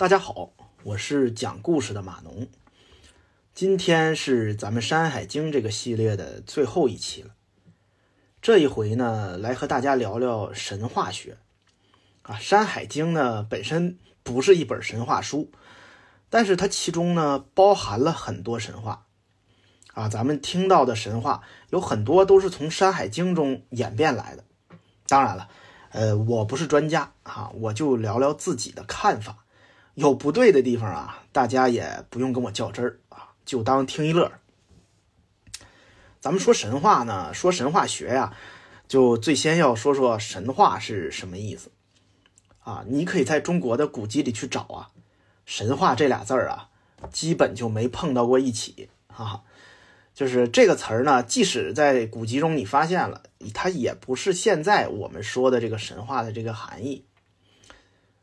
大家好，我是讲故事的马农。今天是咱们《山海经》这个系列的最后一期了。这一回呢，来和大家聊聊神话学。啊，《山海经》呢本身不是一本神话书，但是它其中呢包含了很多神话。啊，咱们听到的神话有很多都是从《山海经》中演变来的。当然了，呃，我不是专家啊，我就聊聊自己的看法。有不对的地方啊，大家也不用跟我较真儿啊，就当听一乐。咱们说神话呢，说神话学呀，就最先要说说神话是什么意思啊？你可以在中国的古籍里去找啊，神话这俩字儿啊，基本就没碰到过一起哈啊。就是这个词儿呢，即使在古籍中你发现了，它也不是现在我们说的这个神话的这个含义。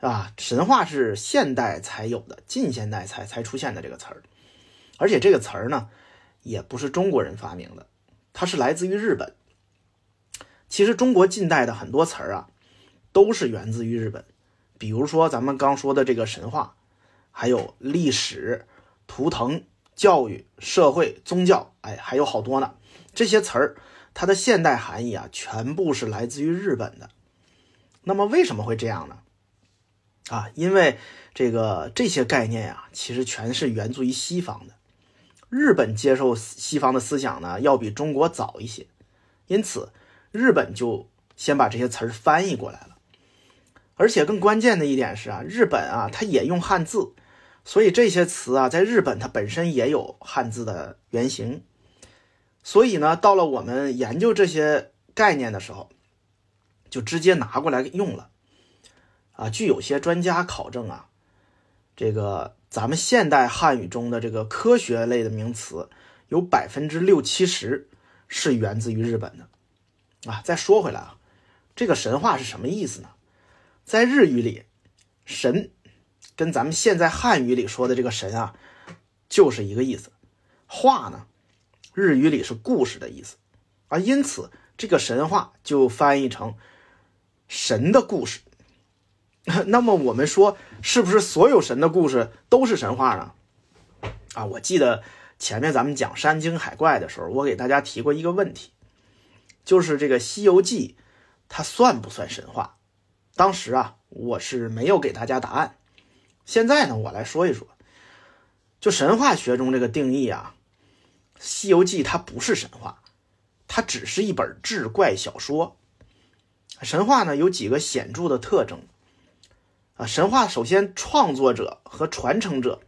啊，神话是现代才有的，近现代才才出现的这个词儿，而且这个词儿呢，也不是中国人发明的，它是来自于日本。其实中国近代的很多词儿啊，都是源自于日本，比如说咱们刚说的这个神话，还有历史、图腾、教育、社会、宗教，哎，还有好多呢。这些词儿，它的现代含义啊，全部是来自于日本的。那么为什么会这样呢？啊，因为这个这些概念呀，其实全是源自于西方的。日本接受西方的思想呢，要比中国早一些，因此日本就先把这些词儿翻译过来了。而且更关键的一点是啊，日本啊，它也用汉字，所以这些词啊，在日本它本身也有汉字的原型。所以呢，到了我们研究这些概念的时候，就直接拿过来用了。啊，据有些专家考证啊，这个咱们现代汉语中的这个科学类的名词，有百分之六七十是源自于日本的。啊，再说回来啊，这个神话是什么意思呢？在日语里，神跟咱们现在汉语里说的这个神啊，就是一个意思。话呢，日语里是故事的意思，啊，因此这个神话就翻译成神的故事。那么我们说，是不是所有神的故事都是神话呢？啊，我记得前面咱们讲山精海怪的时候，我给大家提过一个问题，就是这个《西游记》它算不算神话？当时啊，我是没有给大家答案。现在呢，我来说一说，就神话学中这个定义啊，《西游记》它不是神话，它只是一本志怪小说。神话呢，有几个显著的特征。啊，神话首先创作者和传承者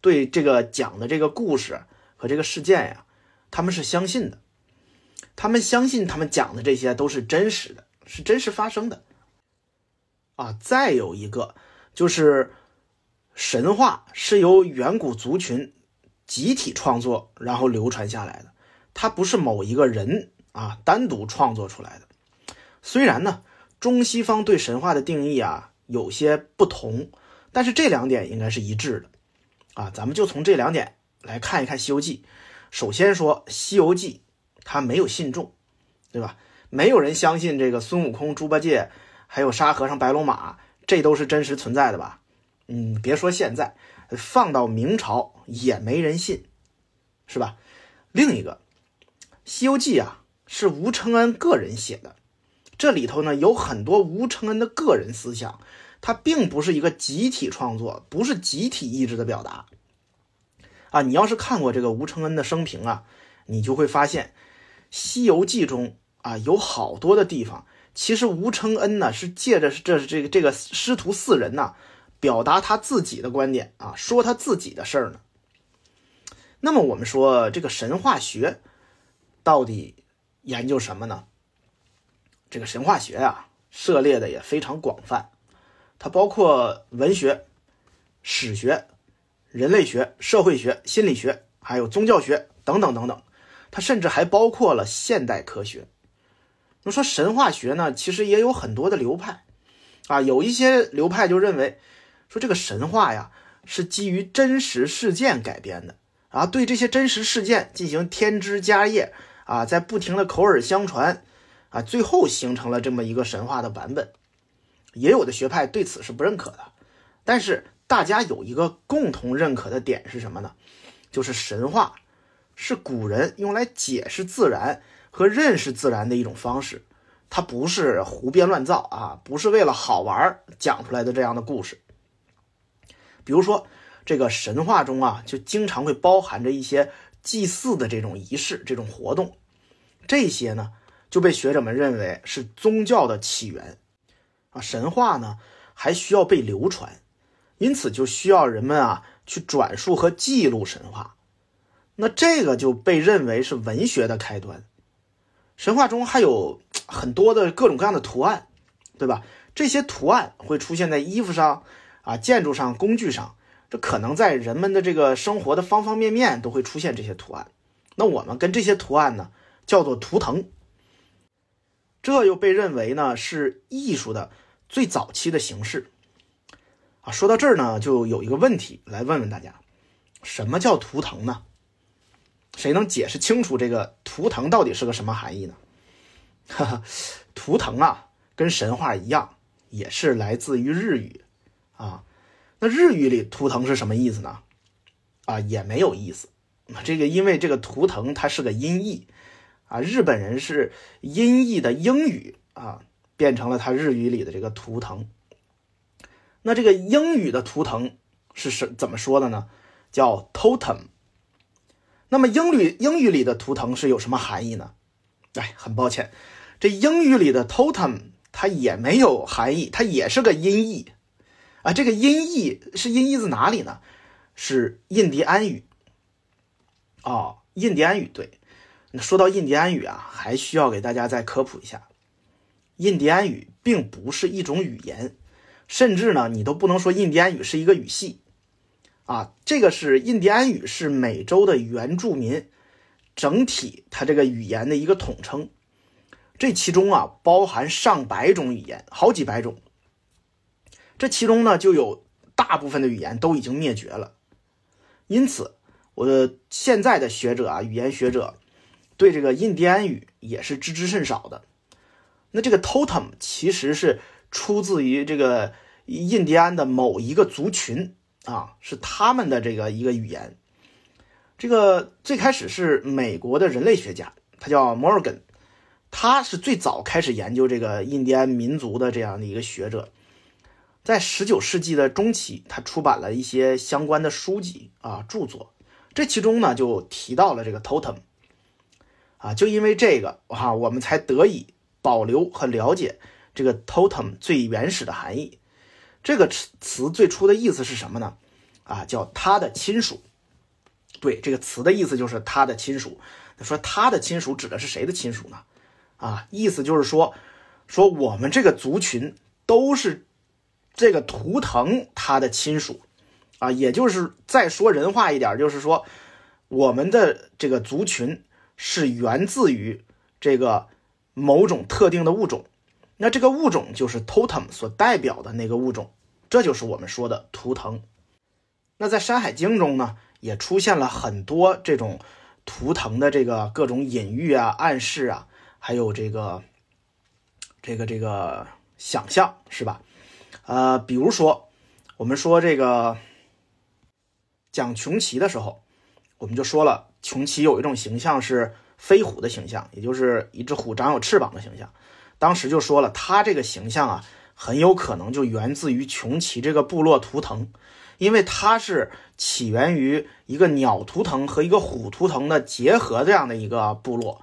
对这个讲的这个故事和这个事件呀，他们是相信的，他们相信他们讲的这些都是真实的，是真实发生的。啊，再有一个就是神话是由远古族群集体创作然后流传下来的，它不是某一个人啊单独创作出来的。虽然呢，中西方对神话的定义啊。有些不同，但是这两点应该是一致的，啊，咱们就从这两点来看一看《西游记》。首先说《西游记》，它没有信众，对吧？没有人相信这个孙悟空、猪八戒，还有沙和尚、白龙马，这都是真实存在的吧？嗯，别说现在，放到明朝也没人信，是吧？另一个，《西游记》啊，是吴承恩个人写的。这里头呢有很多吴承恩的个人思想，它并不是一个集体创作，不是集体意志的表达。啊，你要是看过这个吴承恩的生平啊，你就会发现，《西游记》中啊有好多的地方，其实吴承恩呢是借着这这个这个师徒四人呐，表达他自己的观点啊，说他自己的事儿呢。那么我们说这个神话学到底研究什么呢？这个神话学啊，涉猎的也非常广泛，它包括文学、史学、人类学、社会学、心理学，还有宗教学等等等等。它甚至还包括了现代科学。那说神话学呢，其实也有很多的流派啊，有一些流派就认为说这个神话呀是基于真实事件改编的啊，对这些真实事件进行添枝加叶啊，在不停的口耳相传。啊，最后形成了这么一个神话的版本，也有的学派对此是不认可的，但是大家有一个共同认可的点是什么呢？就是神话是古人用来解释自然和认识自然的一种方式，它不是胡编乱造啊，不是为了好玩讲出来的这样的故事。比如说，这个神话中啊，就经常会包含着一些祭祀的这种仪式、这种活动，这些呢就被学者们认为是宗教的起源啊。神话呢还需要被流传。因此就需要人们啊去转述和记录神话，那这个就被认为是文学的开端。神话中还有很多的各种各样的图案，对吧？这些图案会出现在衣服上啊、建筑上、工具上，这可能在人们的这个生活的方方面面都会出现这些图案。那我们跟这些图案呢叫做图腾，这又被认为呢是艺术的最早期的形式。啊，说到这儿呢，就有一个问题来问问大家：什么叫图腾呢？谁能解释清楚这个图腾到底是个什么含义呢？哈哈，图腾啊，跟神话一样，也是来自于日语啊。那日语里图腾是什么意思呢？啊，也没有意思。这个因为这个图腾它是个音译啊，日本人是音译的英语啊，变成了他日语里的这个图腾。那这个英语的图腾是什怎么说的呢？叫 totem。那么英语英语里的图腾是有什么含义呢？哎，很抱歉，这英语里的 totem 它也没有含义，它也是个音译啊。这个音译是音译自哪里呢？是印第安语。哦，印第安语对。那说到印第安语啊，还需要给大家再科普一下，印第安语并不是一种语言。甚至呢，你都不能说印第安语是一个语系，啊，这个是印第安语是美洲的原住民整体它这个语言的一个统称，这其中啊包含上百种语言，好几百种。这其中呢就有大部分的语言都已经灭绝了，因此，我的现在的学者啊，语言学者对这个印第安语也是知之甚少的。那这个 totem 其实是出自于这个。印第安的某一个族群啊，是他们的这个一个语言。这个最开始是美国的人类学家，他叫 Morgan，他是最早开始研究这个印第安民族的这样的一个学者。在十九世纪的中期，他出版了一些相关的书籍啊著作，这其中呢就提到了这个 totem 啊，就因为这个啊，我们才得以保留和了解这个 totem 最原始的含义。这个词词最初的意思是什么呢？啊，叫他的亲属。对，这个词的意思就是他的亲属。说他的亲属指的是谁的亲属呢？啊，意思就是说，说我们这个族群都是这个图腾他的亲属啊，也就是再说人话一点，就是说我们的这个族群是源自于这个某种特定的物种。那这个物种就是 totem 所代表的那个物种，这就是我们说的图腾。那在《山海经》中呢，也出现了很多这种图腾的这个各种隐喻啊、暗示啊，还有这个这个这个想象，是吧？呃，比如说我们说这个讲穷奇的时候，我们就说了，穷奇有一种形象是飞虎的形象，也就是一只虎长有翅膀的形象。当时就说了，他这个形象啊，很有可能就源自于穷奇这个部落图腾，因为它是起源于一个鸟图腾和一个虎图腾的结合这样的一个部落，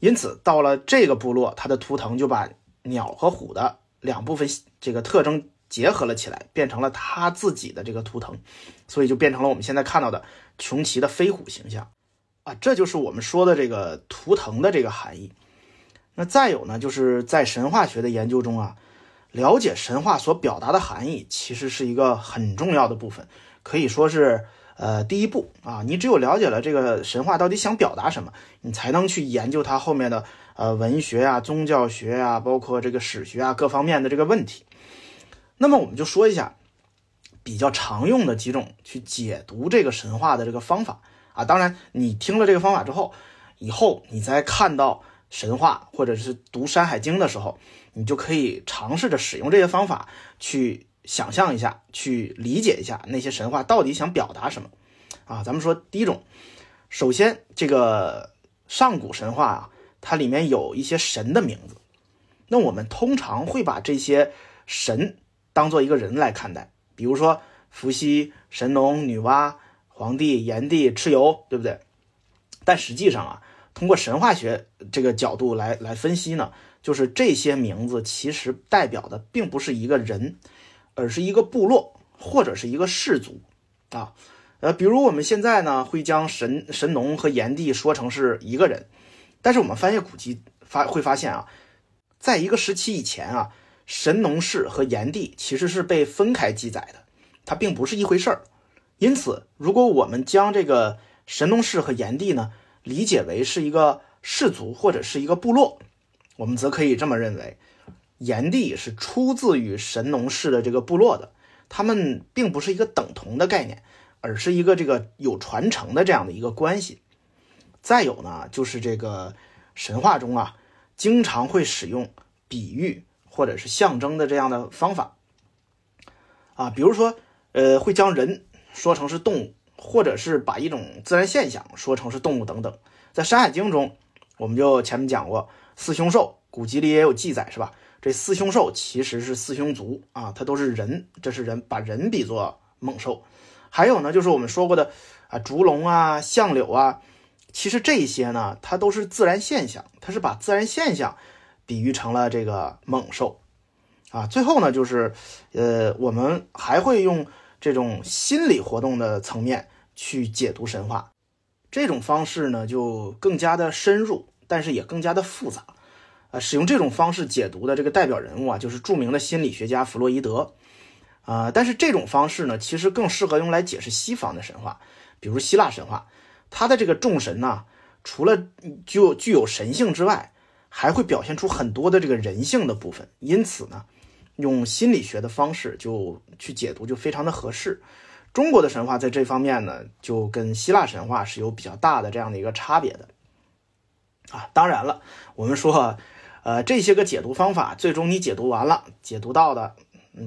因此到了这个部落，它的图腾就把鸟和虎的两部分这个特征结合了起来，变成了它自己的这个图腾，所以就变成了我们现在看到的穷奇的飞虎形象。啊，这就是我们说的这个图腾的这个含义。那再有呢，就是在神话学的研究中啊，了解神话所表达的含义，其实是一个很重要的部分，可以说是呃第一步啊。你只有了解了这个神话到底想表达什么，你才能去研究它后面的呃文学啊、宗教学啊，包括这个史学啊各方面的这个问题。那么我们就说一下比较常用的几种去解读这个神话的这个方法啊。当然，你听了这个方法之后，以后你再看到。神话或者是读《山海经》的时候，你就可以尝试着使用这些方法去想象一下，去理解一下那些神话到底想表达什么啊。咱们说第一种，首先这个上古神话啊，它里面有一些神的名字，那我们通常会把这些神当做一个人来看待，比如说伏羲、神农、女娲、黄帝、炎帝、蚩尤，对不对？但实际上啊，通过神话学这个角度来来分析呢。就是这些名字其实代表的并不是一个人，而是一个部落或者是一个氏族啊。呃，比如我们现在呢会将神神农和炎帝说成是一个人，但是我们翻阅古籍发会发现啊，在一个时期以前啊，神农氏和炎帝其实是被分开记载的，它并不是一回事儿。因此，如果我们将这个神农氏和炎帝呢理解为是一个氏族或者是一个部落。我们则可以这么认为，炎帝是出自于神农氏的这个部落的，他们并不是一个等同的概念，而是一个这个有传承的这样的一个关系。再有呢，就是这个神话中啊，经常会使用比喻或者是象征的这样的方法啊，比如说，呃，会将人说成是动物，或者是把一种自然现象说成是动物等等。在《山海经》中，我们就前面讲过。四凶兽，古籍里也有记载，是吧？这四凶兽其实是四凶族啊，它都是人，这是人，把人比作猛兽。还有呢，就是我们说过的啊，烛龙啊，相柳啊，其实这些呢，它都是自然现象，它是把自然现象比喻成了这个猛兽啊。最后呢，就是呃，我们还会用这种心理活动的层面去解读神话，这种方式呢，就更加的深入。但是也更加的复杂，呃，使用这种方式解读的这个代表人物啊，就是著名的心理学家弗洛伊德，啊，但是这种方式呢，其实更适合用来解释西方的神话，比如希腊神话，它的这个众神呢，除了具有具有神性之外，还会表现出很多的这个人性的部分，因此呢，用心理学的方式就去解读就非常的合适。中国的神话在这方面呢，就跟希腊神话是有比较大的这样的一个差别的。啊，当然了，我们说，呃，这些个解读方法，最终你解读完了，解读到的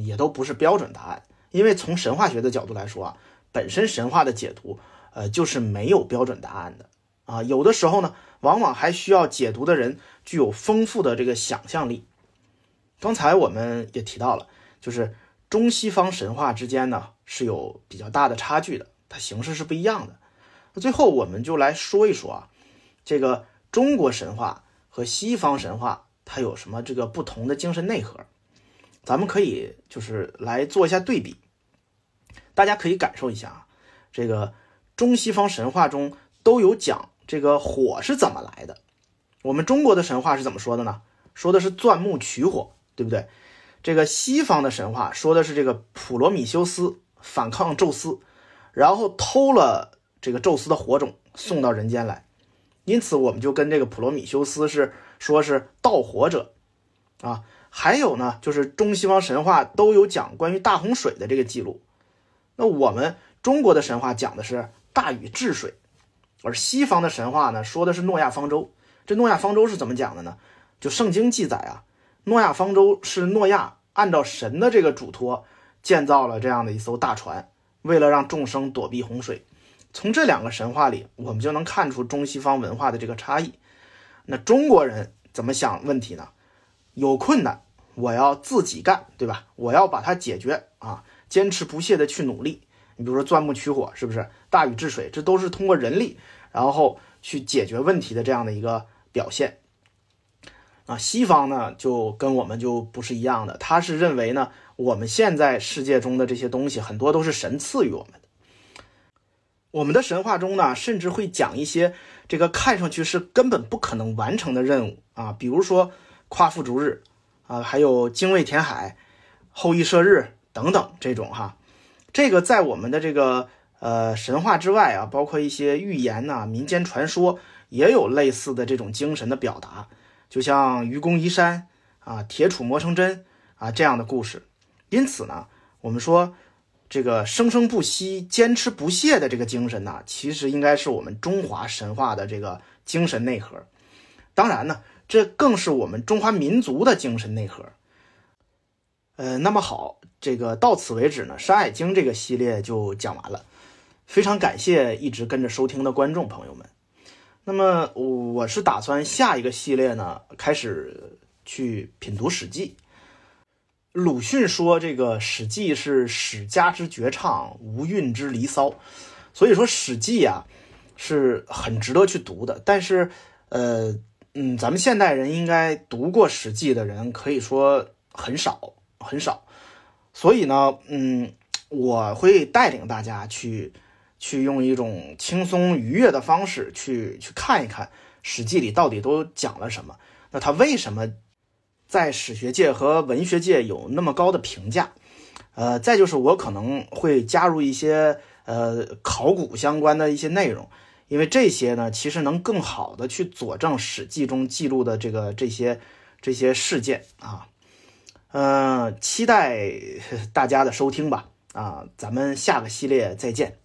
也都不是标准答案，因为从神话学的角度来说啊，本身神话的解读，呃，就是没有标准答案的啊，有的时候呢，往往还需要解读的人具有丰富的这个想象力。刚才我们也提到了，就是中西方神话之间呢是有比较大的差距的，它形式是不一样的。那最后我们就来说一说啊，这个。中国神话和西方神话，它有什么这个不同的精神内核？咱们可以就是来做一下对比，大家可以感受一下啊。这个中西方神话中都有讲这个火是怎么来的。我们中国的神话是怎么说的呢？说的是钻木取火，对不对？这个西方的神话说的是这个普罗米修斯反抗宙斯，然后偷了这个宙斯的火种送到人间来。因此，我们就跟这个普罗米修斯是说是盗火者，啊，还有呢，就是中西方神话都有讲关于大洪水的这个记录。那我们中国的神话讲的是大禹治水，而西方的神话呢说的是诺亚方舟。这诺亚方舟是怎么讲的呢？就圣经记载啊，诺亚方舟是诺亚按照神的这个嘱托建造了这样的一艘大船，为了让众生躲避洪水。从这两个神话里，我们就能看出中西方文化的这个差异。那中国人怎么想问题呢？有困难，我要自己干，对吧？我要把它解决啊，坚持不懈的去努力。你比如说钻木取火，是不是？大禹治水，这都是通过人力，然后去解决问题的这样的一个表现。啊，西方呢就跟我们就不是一样的，他是认为呢，我们现在世界中的这些东西很多都是神赐予我们的。我们的神话中呢，甚至会讲一些这个看上去是根本不可能完成的任务啊，比如说夸父逐日啊，还有精卫填海、后羿射日等等这种哈。这个在我们的这个呃神话之外啊，包括一些寓言呐、民间传说也有类似的这种精神的表达，就像愚公移山啊、铁杵磨成针啊这样的故事。因此呢，我们说。这个生生不息、坚持不懈的这个精神呢，其实应该是我们中华神话的这个精神内核。当然呢，这更是我们中华民族的精神内核。呃，那么好，这个到此为止呢，《山海经》这个系列就讲完了。非常感谢一直跟着收听的观众朋友们。那么我是打算下一个系列呢，开始去品读《史记》。鲁迅说：“这个《史记》是史家之绝唱，无韵之离骚。”所以说，《史记》啊是很值得去读的。但是，呃，嗯，咱们现代人应该读过《史记》的人，可以说很少。很少，所以呢，嗯，我会带领大家去，去用一种轻松愉悦的方式去去看一看《史记》里到底都讲了什么。那它为什么在史学界和文学界有那么高的评价？呃，再就是我可能会加入一些呃考古相关的一些内容，因为这些呢，其实能更好的去佐证《史记》中记录的这个这些这些事件啊。嗯，期待大家的收听吧！啊，咱们下个系列再见。